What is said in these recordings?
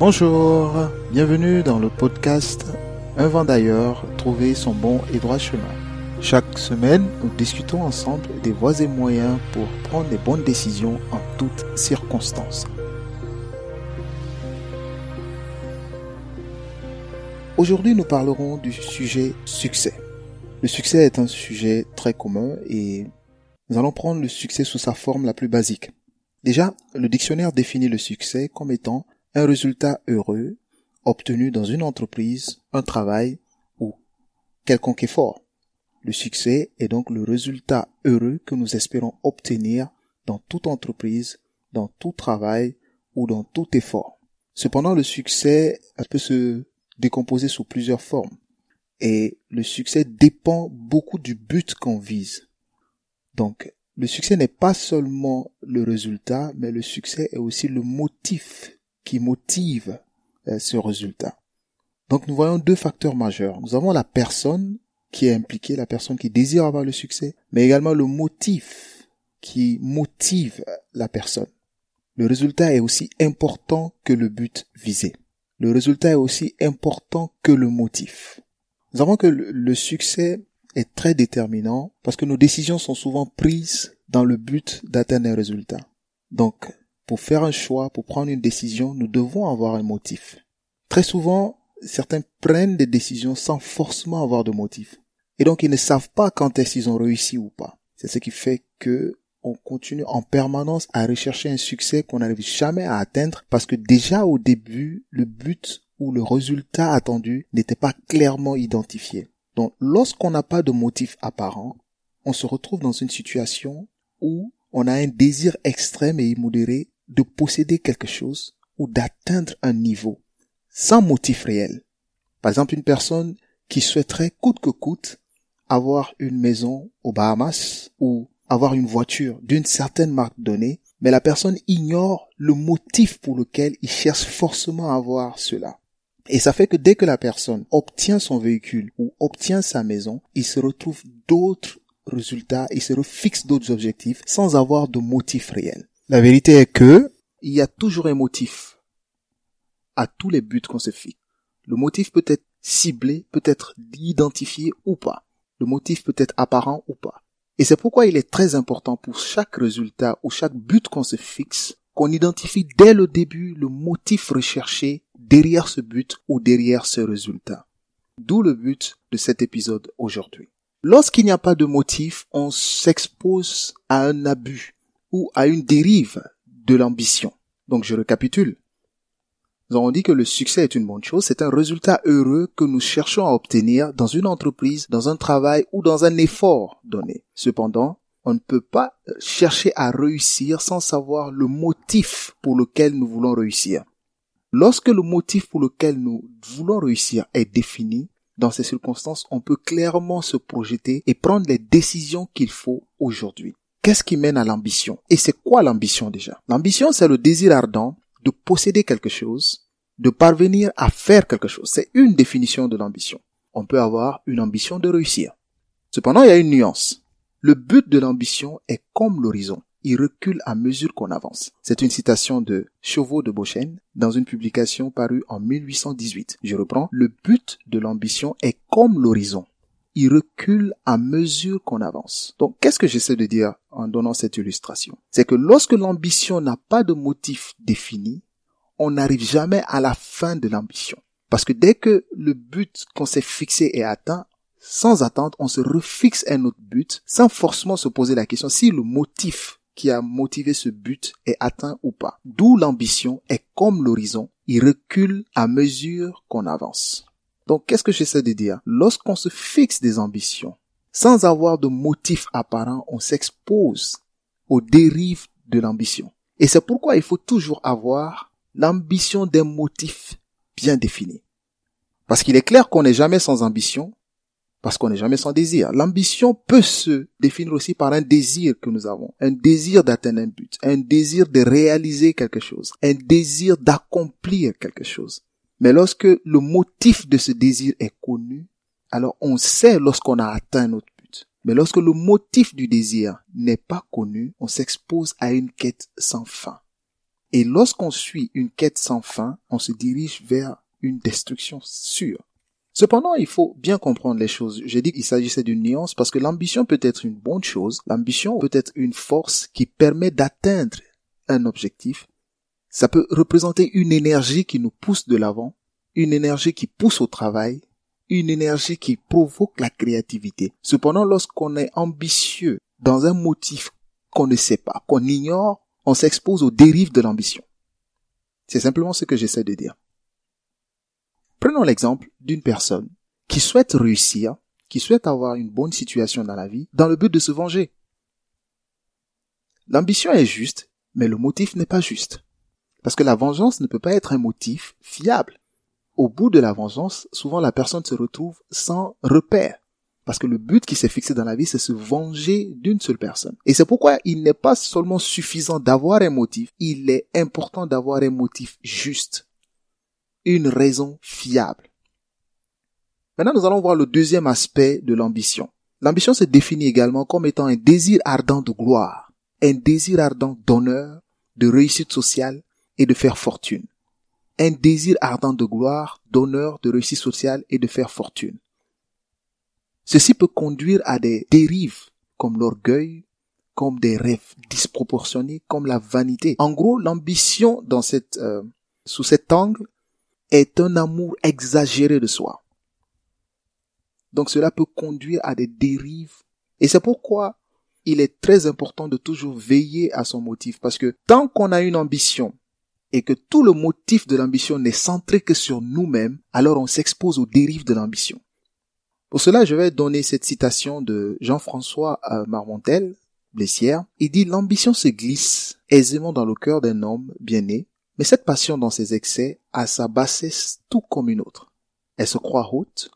Bonjour, bienvenue dans le podcast Un vent d'ailleurs, trouver son bon et droit chemin. Chaque semaine, nous discutons ensemble des voies et moyens pour prendre les bonnes décisions en toutes circonstances. Aujourd'hui, nous parlerons du sujet succès. Le succès est un sujet très commun et nous allons prendre le succès sous sa forme la plus basique. Déjà, le dictionnaire définit le succès comme étant un résultat heureux obtenu dans une entreprise, un travail ou quelconque effort. Le succès est donc le résultat heureux que nous espérons obtenir dans toute entreprise, dans tout travail ou dans tout effort. Cependant, le succès peut se décomposer sous plusieurs formes. Et le succès dépend beaucoup du but qu'on vise. Donc, le succès n'est pas seulement le résultat, mais le succès est aussi le motif qui motive euh, ce résultat. Donc nous voyons deux facteurs majeurs. Nous avons la personne qui est impliquée, la personne qui désire avoir le succès, mais également le motif qui motive la personne. Le résultat est aussi important que le but visé. Le résultat est aussi important que le motif. Nous avons que le succès est très déterminant parce que nos décisions sont souvent prises dans le but d'atteindre un résultat. Donc, pour faire un choix, pour prendre une décision, nous devons avoir un motif. Très souvent, certains prennent des décisions sans forcément avoir de motif. Et donc, ils ne savent pas quand est-ce qu'ils ont réussi ou pas. C'est ce qui fait que on continue en permanence à rechercher un succès qu'on n'arrive jamais à atteindre parce que déjà au début, le but ou le résultat attendu n'était pas clairement identifié. Donc, lorsqu'on n'a pas de motif apparent, on se retrouve dans une situation où on a un désir extrême et immodéré de posséder quelque chose ou d'atteindre un niveau sans motif réel. Par exemple, une personne qui souhaiterait coûte que coûte avoir une maison aux Bahamas ou avoir une voiture d'une certaine marque donnée, mais la personne ignore le motif pour lequel il cherche forcément à avoir cela. Et ça fait que dès que la personne obtient son véhicule ou obtient sa maison, il se retrouve d'autres résultats, il se refixe d'autres objectifs sans avoir de motif réel. La vérité est que il y a toujours un motif à tous les buts qu'on se fixe. Le motif peut être ciblé, peut être identifié ou pas. Le motif peut être apparent ou pas. Et c'est pourquoi il est très important pour chaque résultat ou chaque but qu'on se fixe qu'on identifie dès le début le motif recherché derrière ce but ou derrière ce résultat. D'où le but de cet épisode aujourd'hui. Lorsqu'il n'y a pas de motif, on s'expose à un abus ou à une dérive de l'ambition. Donc je récapitule. Nous avons dit que le succès est une bonne chose, c'est un résultat heureux que nous cherchons à obtenir dans une entreprise, dans un travail ou dans un effort donné. Cependant, on ne peut pas chercher à réussir sans savoir le motif pour lequel nous voulons réussir. Lorsque le motif pour lequel nous voulons réussir est défini, dans ces circonstances, on peut clairement se projeter et prendre les décisions qu'il faut aujourd'hui. Qu'est-ce qui mène à l'ambition? Et c'est quoi l'ambition déjà? L'ambition, c'est le désir ardent de posséder quelque chose, de parvenir à faire quelque chose. C'est une définition de l'ambition. On peut avoir une ambition de réussir. Cependant, il y a une nuance. Le but de l'ambition est comme l'horizon. Il recule à mesure qu'on avance. C'est une citation de Chauveau de Beauchesne dans une publication parue en 1818. Je reprends. Le but de l'ambition est comme l'horizon il recule à mesure qu'on avance. Donc, qu'est-ce que j'essaie de dire en donnant cette illustration? C'est que lorsque l'ambition n'a pas de motif défini, on n'arrive jamais à la fin de l'ambition. Parce que dès que le but qu'on s'est fixé est atteint, sans attendre, on se refixe un autre but, sans forcément se poser la question si le motif qui a motivé ce but est atteint ou pas. D'où l'ambition est comme l'horizon, il recule à mesure qu'on avance. Donc, qu'est-ce que j'essaie de dire? Lorsqu'on se fixe des ambitions, sans avoir de motif apparent, on s'expose aux dérives de l'ambition. Et c'est pourquoi il faut toujours avoir l'ambition d'un motif bien défini. Parce qu'il est clair qu'on n'est jamais sans ambition, parce qu'on n'est jamais sans désir. L'ambition peut se définir aussi par un désir que nous avons, un désir d'atteindre un but, un désir de réaliser quelque chose, un désir d'accomplir quelque chose. Mais lorsque le motif de ce désir est connu, alors on sait lorsqu'on a atteint notre but. Mais lorsque le motif du désir n'est pas connu, on s'expose à une quête sans fin. Et lorsqu'on suit une quête sans fin, on se dirige vers une destruction sûre. Cependant, il faut bien comprendre les choses. J'ai dit qu'il s'agissait d'une nuance parce que l'ambition peut être une bonne chose. L'ambition peut être une force qui permet d'atteindre un objectif. Ça peut représenter une énergie qui nous pousse de l'avant, une énergie qui pousse au travail, une énergie qui provoque la créativité. Cependant, lorsqu'on est ambitieux dans un motif qu'on ne sait pas, qu'on ignore, on s'expose aux dérives de l'ambition. C'est simplement ce que j'essaie de dire. Prenons l'exemple d'une personne qui souhaite réussir, qui souhaite avoir une bonne situation dans la vie, dans le but de se venger. L'ambition est juste, mais le motif n'est pas juste. Parce que la vengeance ne peut pas être un motif fiable. Au bout de la vengeance, souvent la personne se retrouve sans repère. Parce que le but qui s'est fixé dans la vie, c'est se venger d'une seule personne. Et c'est pourquoi il n'est pas seulement suffisant d'avoir un motif, il est important d'avoir un motif juste une raison fiable. Maintenant, nous allons voir le deuxième aspect de l'ambition. L'ambition se définit également comme étant un désir ardent de gloire, un désir ardent d'honneur, de réussite sociale et de faire fortune. Un désir ardent de gloire, d'honneur, de réussite sociale et de faire fortune. Ceci peut conduire à des dérives comme l'orgueil, comme des rêves disproportionnés, comme la vanité. En gros, l'ambition dans cette, euh, sous cet angle est un amour exagéré de soi. Donc cela peut conduire à des dérives. Et c'est pourquoi il est très important de toujours veiller à son motif. Parce que tant qu'on a une ambition et que tout le motif de l'ambition n'est centré que sur nous-mêmes, alors on s'expose aux dérives de l'ambition. Pour cela, je vais donner cette citation de Jean-François euh, Marmontel, Blessière. Il dit l'ambition se glisse aisément dans le cœur d'un homme bien né mais cette passion dans ses excès a sa bassesse tout comme une autre. Elle se croit haute,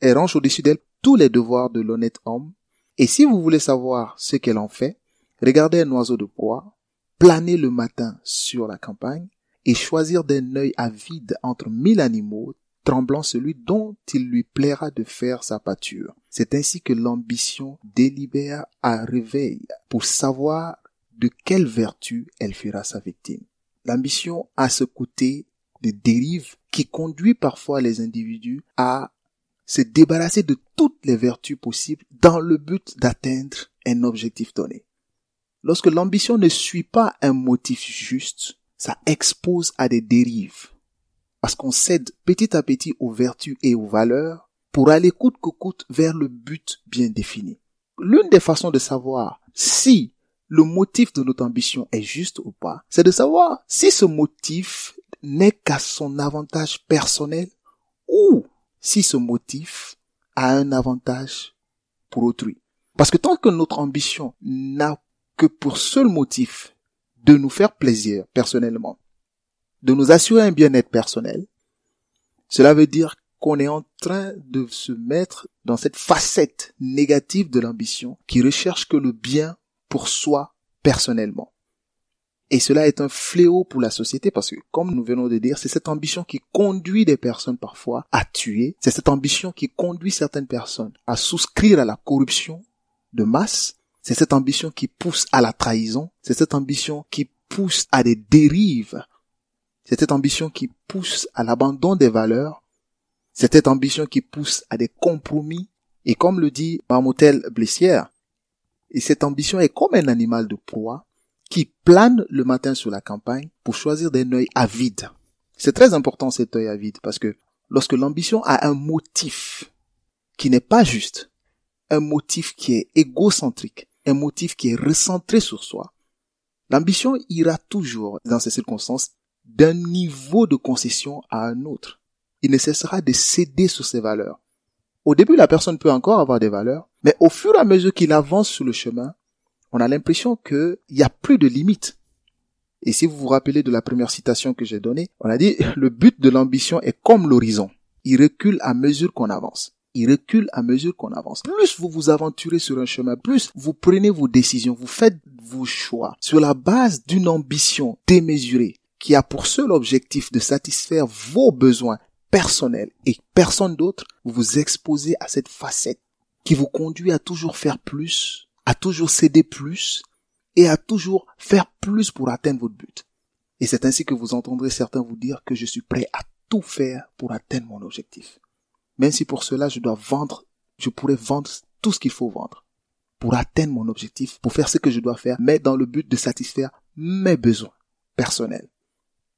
elle range au-dessus d'elle tous les devoirs de l'honnête homme, et si vous voulez savoir ce qu'elle en fait, regardez un oiseau de proie, planer le matin sur la campagne, et choisir d'un œil avide entre mille animaux, tremblant celui dont il lui plaira de faire sa pâture. C'est ainsi que l'ambition délibère à réveil pour savoir de quelle vertu elle fera sa victime. L'ambition a ce côté de dérive qui conduit parfois les individus à se débarrasser de toutes les vertus possibles dans le but d'atteindre un objectif donné. Lorsque l'ambition ne suit pas un motif juste, ça expose à des dérives. Parce qu'on cède petit à petit aux vertus et aux valeurs pour aller coûte que coûte vers le but bien défini. L'une des façons de savoir si le motif de notre ambition est juste ou pas, c'est de savoir si ce motif n'est qu'à son avantage personnel ou si ce motif a un avantage pour autrui. Parce que tant que notre ambition n'a pour seul motif de nous faire plaisir personnellement, de nous assurer un bien-être personnel, cela veut dire qu'on est en train de se mettre dans cette facette négative de l'ambition qui recherche que le bien pour soi personnellement. Et cela est un fléau pour la société parce que, comme nous venons de dire, c'est cette ambition qui conduit des personnes parfois à tuer. C'est cette ambition qui conduit certaines personnes à souscrire à la corruption de masse. C'est cette ambition qui pousse à la trahison. C'est cette ambition qui pousse à des dérives. C'est cette ambition qui pousse à l'abandon des valeurs. C'est cette ambition qui pousse à des compromis. Et comme le dit Marmotel Blessière, et cette ambition est comme un animal de proie qui plane le matin sur la campagne pour choisir des œil avide. C'est très important cet œil avide parce que lorsque l'ambition a un motif qui n'est pas juste, un motif qui est égocentrique, un motif qui est recentré sur soi, l'ambition ira toujours, dans ces circonstances, d'un niveau de concession à un autre. Il ne cessera de céder sur ses valeurs. Au début, la personne peut encore avoir des valeurs, mais au fur et à mesure qu'il avance sur le chemin, on a l'impression qu'il n'y a plus de limites. Et si vous vous rappelez de la première citation que j'ai donnée, on a dit le but de l'ambition est comme l'horizon. Il recule à mesure qu'on avance. Il recule à mesure qu'on avance. Plus vous vous aventurez sur un chemin, plus vous prenez vos décisions, vous faites vos choix sur la base d'une ambition démesurée qui a pour seul objectif de satisfaire vos besoins personnels et personne d'autre, vous vous exposez à cette facette qui vous conduit à toujours faire plus, à toujours céder plus et à toujours faire plus pour atteindre votre but. Et c'est ainsi que vous entendrez certains vous dire que je suis prêt à tout faire pour atteindre mon objectif. Même si pour cela je dois vendre, je pourrais vendre tout ce qu'il faut vendre pour atteindre mon objectif, pour faire ce que je dois faire, mais dans le but de satisfaire mes besoins personnels.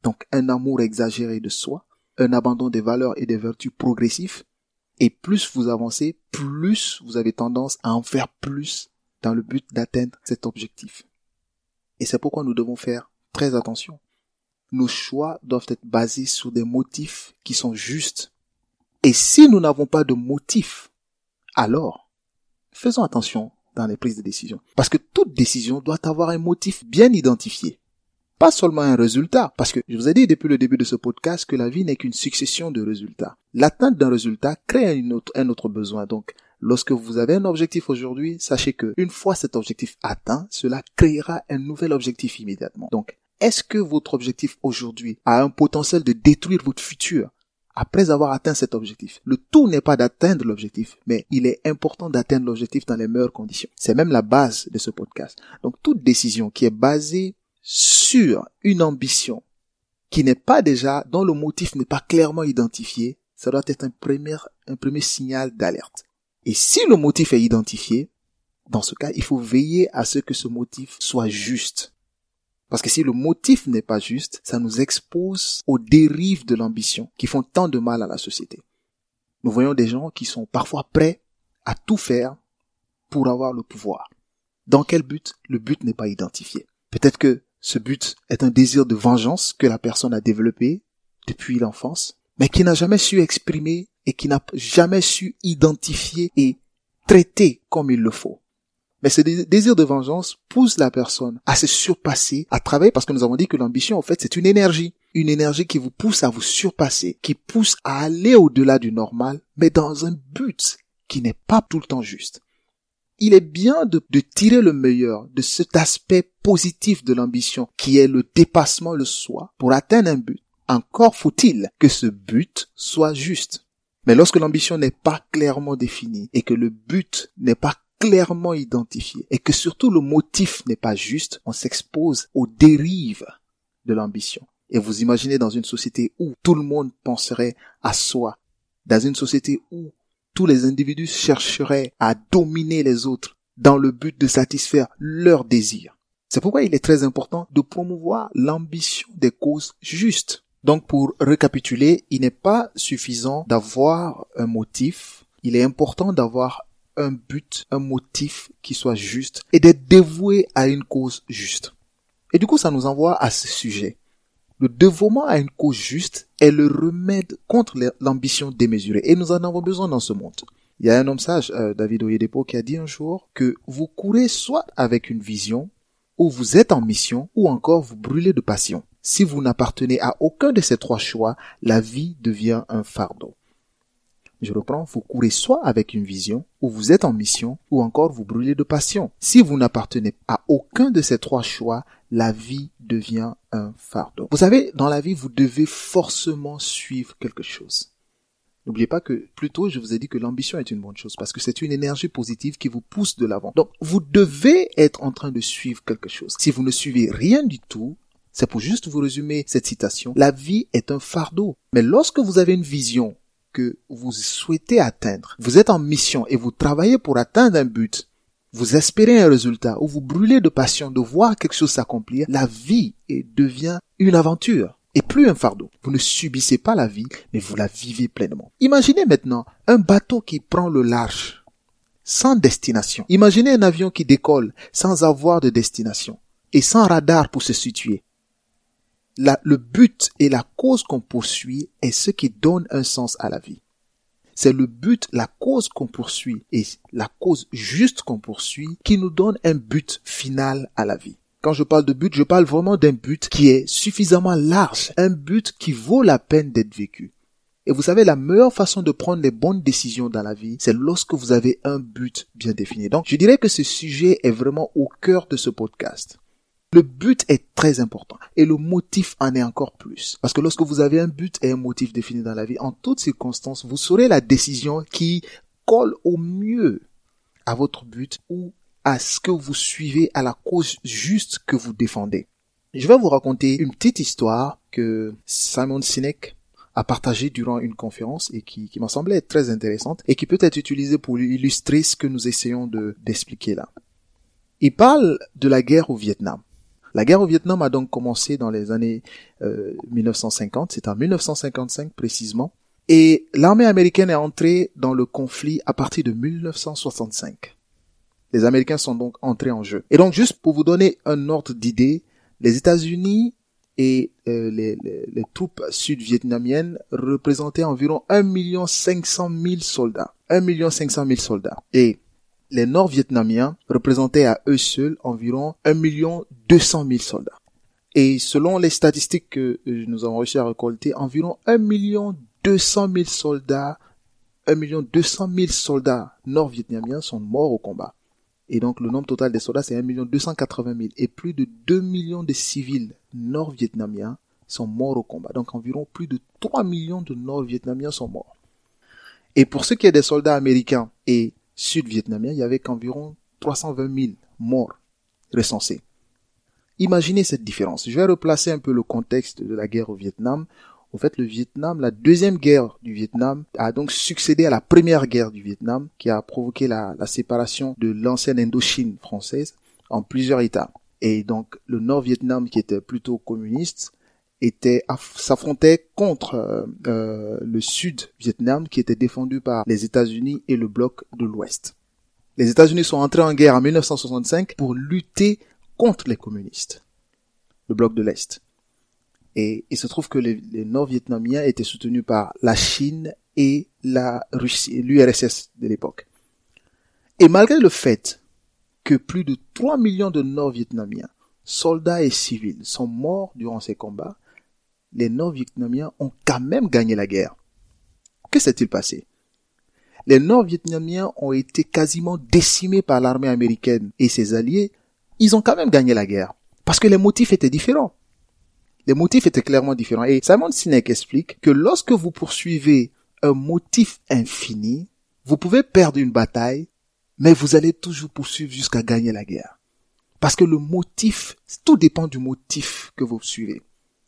Donc un amour exagéré de soi, un abandon des valeurs et des vertus progressifs, et plus vous avancez, plus vous avez tendance à en faire plus dans le but d'atteindre cet objectif. Et c'est pourquoi nous devons faire très attention. Nos choix doivent être basés sur des motifs qui sont justes. Et si nous n'avons pas de motifs, alors faisons attention dans les prises de décision. Parce que toute décision doit avoir un motif bien identifié pas seulement un résultat, parce que je vous ai dit depuis le début de ce podcast que la vie n'est qu'une succession de résultats. L'atteinte d'un résultat crée un autre besoin. Donc, lorsque vous avez un objectif aujourd'hui, sachez que une fois cet objectif atteint, cela créera un nouvel objectif immédiatement. Donc, est-ce que votre objectif aujourd'hui a un potentiel de détruire votre futur? Après avoir atteint cet objectif. Le tout n'est pas d'atteindre l'objectif, mais il est important d'atteindre l'objectif dans les meilleures conditions. C'est même la base de ce podcast. Donc toute décision qui est basée sur une ambition qui n'est pas déjà, dont le motif n'est pas clairement identifié, ça doit être un premier, un premier signal d'alerte. Et si le motif est identifié, dans ce cas, il faut veiller à ce que ce motif soit juste. Parce que si le motif n'est pas juste, ça nous expose aux dérives de l'ambition qui font tant de mal à la société. Nous voyons des gens qui sont parfois prêts à tout faire pour avoir le pouvoir. Dans quel but? Le but n'est pas identifié. Peut-être que ce but est un désir de vengeance que la personne a développé depuis l'enfance, mais qui n'a jamais su exprimer et qui n'a jamais su identifier et traiter comme il le faut. Mais ce désir de vengeance pousse la personne à se surpasser, à travailler, parce que nous avons dit que l'ambition, en fait, c'est une énergie. Une énergie qui vous pousse à vous surpasser, qui pousse à aller au-delà du normal, mais dans un but qui n'est pas tout le temps juste il est bien de, tirer le meilleur de cet aspect positif de l'ambition qui est le dépassement le soi pour atteindre un but. Encore faut-il que ce but soit juste. Mais lorsque l'ambition n'est pas clairement définie et que le but n'est pas clairement identifié et que surtout le motif n'est pas juste, on s'expose aux dérives de l'ambition. Et vous imaginez dans une société où tout le monde penserait à soi, dans une société où tous les individus chercheraient à dominer les autres dans le but de satisfaire leurs désirs. C'est pourquoi il est très important de promouvoir l'ambition des causes justes. Donc pour récapituler, il n'est pas suffisant d'avoir un motif, il est important d'avoir un but, un motif qui soit juste et d'être dévoué à une cause juste. Et du coup, ça nous envoie à ce sujet. Le dévouement à une cause juste est le remède contre l'ambition démesurée. Et nous en avons besoin dans ce monde. Il y a un homme sage, euh, David Oyedepo, qui a dit un jour que vous courez soit avec une vision, ou vous êtes en mission, ou encore vous brûlez de passion. Si vous n'appartenez à aucun de ces trois choix, la vie devient un fardeau. Je reprends, vous courez soit avec une vision, ou vous êtes en mission, ou encore vous brûlez de passion. Si vous n'appartenez à aucun de ces trois choix, la vie devient un fardeau. Vous savez, dans la vie, vous devez forcément suivre quelque chose. N'oubliez pas que plus tôt, je vous ai dit que l'ambition est une bonne chose parce que c'est une énergie positive qui vous pousse de l'avant. Donc, vous devez être en train de suivre quelque chose. Si vous ne suivez rien du tout, c'est pour juste vous résumer cette citation. La vie est un fardeau. Mais lorsque vous avez une vision que vous souhaitez atteindre, vous êtes en mission et vous travaillez pour atteindre un but, vous espérez un résultat ou vous brûlez de passion de voir quelque chose s'accomplir, la vie devient une aventure et plus un fardeau. Vous ne subissez pas la vie, mais vous la vivez pleinement. Imaginez maintenant un bateau qui prend le large, sans destination. Imaginez un avion qui décolle sans avoir de destination et sans radar pour se situer. Le but et la cause qu'on poursuit est ce qui donne un sens à la vie. C'est le but, la cause qu'on poursuit et la cause juste qu'on poursuit qui nous donne un but final à la vie. Quand je parle de but, je parle vraiment d'un but qui est suffisamment large, un but qui vaut la peine d'être vécu. Et vous savez, la meilleure façon de prendre les bonnes décisions dans la vie, c'est lorsque vous avez un but bien défini. Donc, je dirais que ce sujet est vraiment au cœur de ce podcast. Le but est très important et le motif en est encore plus. Parce que lorsque vous avez un but et un motif défini dans la vie, en toutes circonstances, vous saurez la décision qui colle au mieux à votre but ou à ce que vous suivez, à la cause juste que vous défendez. Je vais vous raconter une petite histoire que Simon Sinek a partagée durant une conférence et qui, m'a semblé très intéressante et qui peut être utilisée pour illustrer ce que nous essayons de, d'expliquer là. Il parle de la guerre au Vietnam. La guerre au Vietnam a donc commencé dans les années 1950, euh, c'est en 1955 précisément, et l'armée américaine est entrée dans le conflit à partir de 1965. Les Américains sont donc entrés en jeu. Et donc juste pour vous donner un ordre d'idée, les États-Unis et euh, les, les, troupes sud-vietnamiennes représentaient environ 1 500 000 soldats. 1 500 000 soldats. Et les Nord-Vietnamiens représentaient à eux seuls environ 1 200 000 soldats. Et selon les statistiques que nous avons réussi à récolter, environ 1 200 000 soldats, 1 200 000 soldats nord-vietnamiens sont morts au combat. Et donc le nombre total des soldats, c'est 1 280 000. Et plus de 2 millions de civils nord-vietnamiens sont morts au combat. Donc environ plus de 3 millions de nord-vietnamiens sont morts. Et pour ce qui est des soldats américains et sud-vietnamien, il y avait qu'environ 320 000 morts recensés. Imaginez cette différence. Je vais replacer un peu le contexte de la guerre au Vietnam. En fait, le Vietnam, la deuxième guerre du Vietnam a donc succédé à la première guerre du Vietnam qui a provoqué la séparation de l'ancienne Indochine française en plusieurs États. Et donc, le Nord-Vietnam, qui était plutôt communiste, était s'affrontait contre euh, euh, le Sud Vietnam qui était défendu par les États-Unis et le bloc de l'Ouest. Les États-Unis sont entrés en guerre en 1965 pour lutter contre les communistes, le bloc de l'Est. Et il se trouve que les, les Nord-Vietnamiens étaient soutenus par la Chine et la Russie, l'URSS de l'époque. Et malgré le fait que plus de 3 millions de Nord-Vietnamiens, soldats et civils, sont morts durant ces combats, les Nord-Vietnamiens ont quand même gagné la guerre. Que s'est-il passé? Les Nord-Vietnamiens ont été quasiment décimés par l'armée américaine et ses alliés. Ils ont quand même gagné la guerre. Parce que les motifs étaient différents. Les motifs étaient clairement différents. Et Simon Sinek explique que lorsque vous poursuivez un motif infini, vous pouvez perdre une bataille, mais vous allez toujours poursuivre jusqu'à gagner la guerre. Parce que le motif, tout dépend du motif que vous suivez.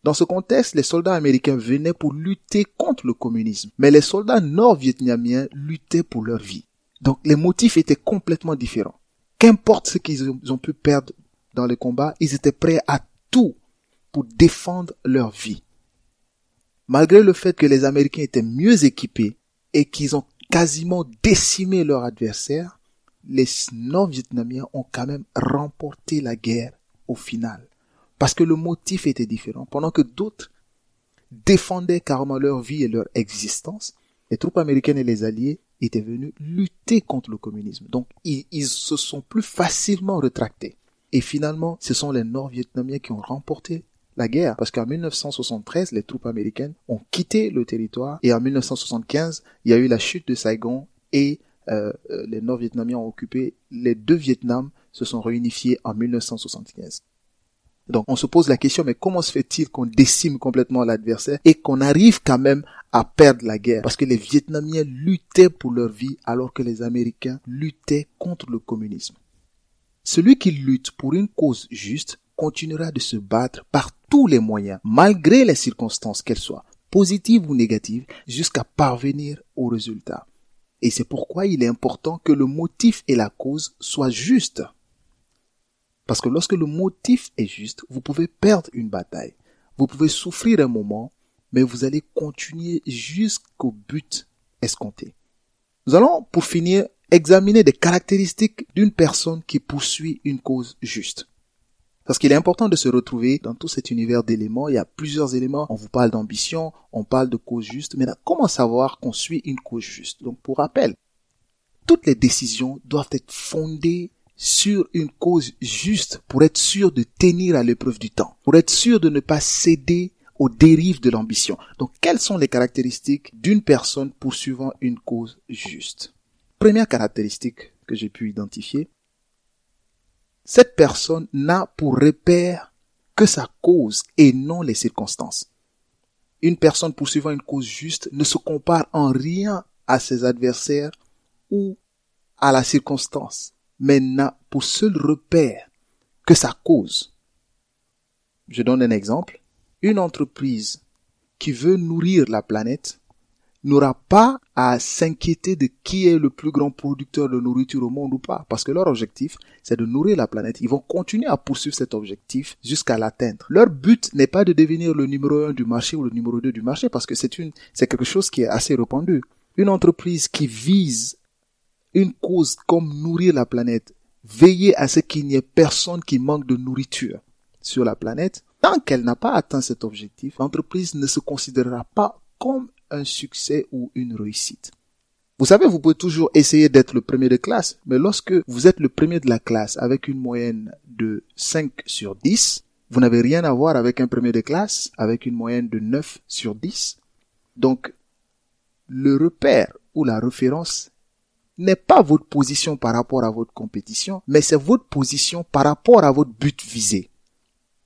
Dans ce contexte, les soldats américains venaient pour lutter contre le communisme, mais les soldats nord-vietnamiens luttaient pour leur vie. Donc les motifs étaient complètement différents. Qu'importe ce qu'ils ont pu perdre dans les combats, ils étaient prêts à tout pour défendre leur vie. Malgré le fait que les Américains étaient mieux équipés et qu'ils ont quasiment décimé leur adversaire, les Nord-Vietnamiens ont quand même remporté la guerre au final parce que le motif était différent. Pendant que d'autres défendaient carrément leur vie et leur existence, les troupes américaines et les alliés étaient venus lutter contre le communisme. Donc ils, se sont plus facilement retractés. Et finalement, ce sont les Nord-Vietnamiens qui ont remporté la guerre, parce qu'en 1973, les troupes américaines ont quitté le territoire, et en 1975, il y a eu la chute de Saigon, et euh, euh, les Nord-Vietnamiens ont occupé les deux Vietnams, se sont réunifiés en 1975. Donc on se pose la question, mais comment se fait-il qu'on décime complètement l'adversaire et qu'on arrive quand même à perdre la guerre? Parce que les Vietnamiens luttaient pour leur vie alors que les Américains luttaient contre le communisme. Celui qui lutte pour une cause juste continuera de se battre par tous les moyens, malgré les circonstances qu'elles soient, positives ou négatives, jusqu'à parvenir au résultat. Et c'est pourquoi il est important que le motif et la cause soient justes. Parce que lorsque le motif est juste, vous pouvez perdre une bataille. Vous pouvez souffrir un moment, mais vous allez continuer jusqu'au but escompté. Nous allons, pour finir, examiner des caractéristiques d'une personne qui poursuit une cause juste. Parce qu'il est important de se retrouver dans tout cet univers d'éléments. Il y a plusieurs éléments. On vous parle d'ambition, on parle de cause juste. Mais comment savoir qu'on suit une cause juste? Donc, pour rappel, toutes les décisions doivent être fondées sur une cause juste pour être sûr de tenir à l'épreuve du temps, pour être sûr de ne pas céder aux dérives de l'ambition. Donc, quelles sont les caractéristiques d'une personne poursuivant une cause juste? Première caractéristique que j'ai pu identifier, cette personne n'a pour repère que sa cause et non les circonstances. Une personne poursuivant une cause juste ne se compare en rien à ses adversaires ou à la circonstance mais n'a pour seul repère que sa cause. Je donne un exemple. Une entreprise qui veut nourrir la planète n'aura pas à s'inquiéter de qui est le plus grand producteur de nourriture au monde ou pas, parce que leur objectif, c'est de nourrir la planète. Ils vont continuer à poursuivre cet objectif jusqu'à l'atteindre. Leur but n'est pas de devenir le numéro un du marché ou le numéro deux du marché, parce que c'est une, c'est quelque chose qui est assez répandu. Une entreprise qui vise une cause comme nourrir la planète, veiller à ce qu'il n'y ait personne qui manque de nourriture sur la planète, tant qu'elle n'a pas atteint cet objectif, l'entreprise ne se considérera pas comme un succès ou une réussite. Vous savez, vous pouvez toujours essayer d'être le premier de classe, mais lorsque vous êtes le premier de la classe avec une moyenne de 5 sur 10, vous n'avez rien à voir avec un premier de classe avec une moyenne de 9 sur 10. Donc, le repère ou la référence n'est pas votre position par rapport à votre compétition, mais c'est votre position par rapport à votre but visé.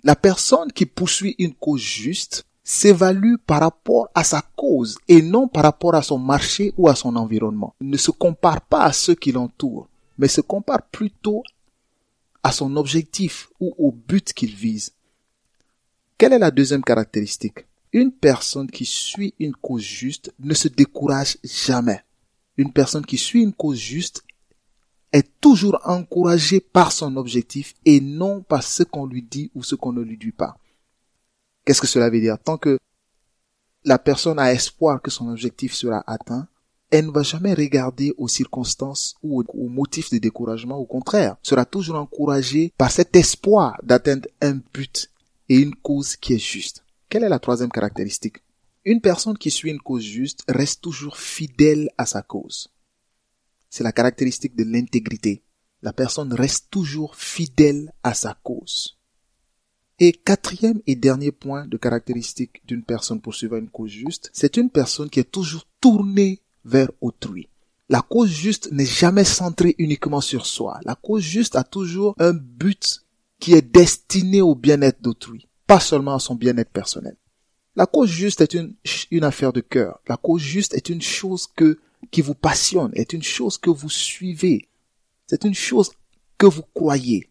La personne qui poursuit une cause juste s'évalue par rapport à sa cause et non par rapport à son marché ou à son environnement. Ne se compare pas à ceux qui l'entourent, mais se compare plutôt à son objectif ou au but qu'il vise. Quelle est la deuxième caractéristique? Une personne qui suit une cause juste ne se décourage jamais. Une personne qui suit une cause juste est toujours encouragée par son objectif et non par ce qu'on lui dit ou ce qu'on ne lui dit pas. Qu'est-ce que cela veut dire? Tant que la personne a espoir que son objectif sera atteint, elle ne va jamais regarder aux circonstances ou aux motifs de découragement. Au contraire, sera toujours encouragée par cet espoir d'atteindre un but et une cause qui est juste. Quelle est la troisième caractéristique? Une personne qui suit une cause juste reste toujours fidèle à sa cause. C'est la caractéristique de l'intégrité. La personne reste toujours fidèle à sa cause. Et quatrième et dernier point de caractéristique d'une personne poursuivant une cause juste, c'est une personne qui est toujours tournée vers autrui. La cause juste n'est jamais centrée uniquement sur soi. La cause juste a toujours un but qui est destiné au bien-être d'autrui, pas seulement à son bien-être personnel. La cause juste est une, une affaire de cœur. La cause juste est une chose que, qui vous passionne, est une chose que vous suivez. C'est une chose que vous croyez.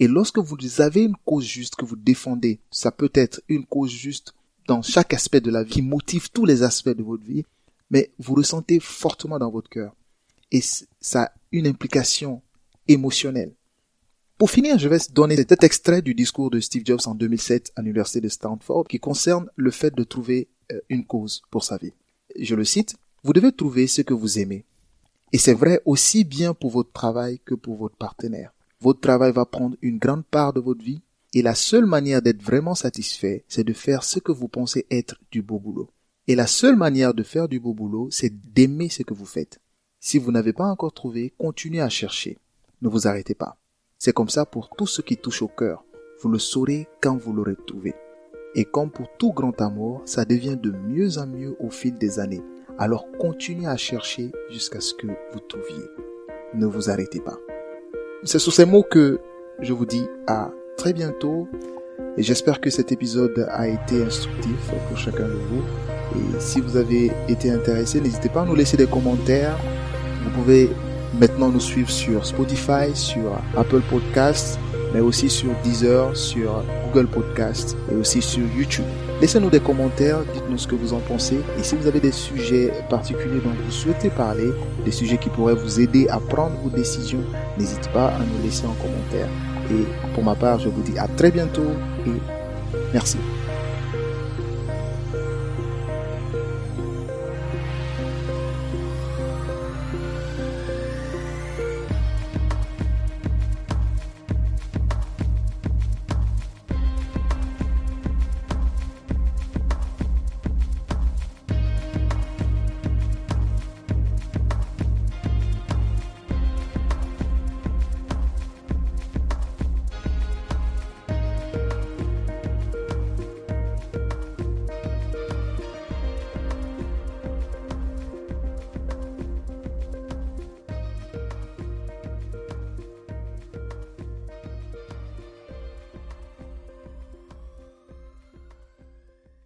Et lorsque vous avez une cause juste que vous défendez, ça peut être une cause juste dans chaque aspect de la vie qui motive tous les aspects de votre vie, mais vous ressentez fortement dans votre cœur. Et ça a une implication émotionnelle. Pour finir, je vais donner cet extrait du discours de Steve Jobs en 2007 à l'université de Stanford qui concerne le fait de trouver euh, une cause pour sa vie. Je le cite, vous devez trouver ce que vous aimez. Et c'est vrai aussi bien pour votre travail que pour votre partenaire. Votre travail va prendre une grande part de votre vie et la seule manière d'être vraiment satisfait, c'est de faire ce que vous pensez être du beau boulot. Et la seule manière de faire du beau boulot, c'est d'aimer ce que vous faites. Si vous n'avez pas encore trouvé, continuez à chercher. Ne vous arrêtez pas. C'est comme ça pour tout ce qui touche au cœur. Vous le saurez quand vous l'aurez trouvé. Et comme pour tout grand amour, ça devient de mieux en mieux au fil des années. Alors continuez à chercher jusqu'à ce que vous trouviez. Ne vous arrêtez pas. C'est sur ces mots que je vous dis à très bientôt et j'espère que cet épisode a été instructif pour chacun de vous. Et si vous avez été intéressé, n'hésitez pas à nous laisser des commentaires. Vous pouvez maintenant nous suivre sur Spotify, sur Apple Podcasts, mais aussi sur Deezer, sur Google Podcasts et aussi sur YouTube. Laissez-nous des commentaires, dites-nous ce que vous en pensez. Et si vous avez des sujets particuliers dont vous souhaitez parler, des sujets qui pourraient vous aider à prendre vos décisions, n'hésitez pas à nous laisser en commentaire. Et pour ma part, je vous dis à très bientôt et merci.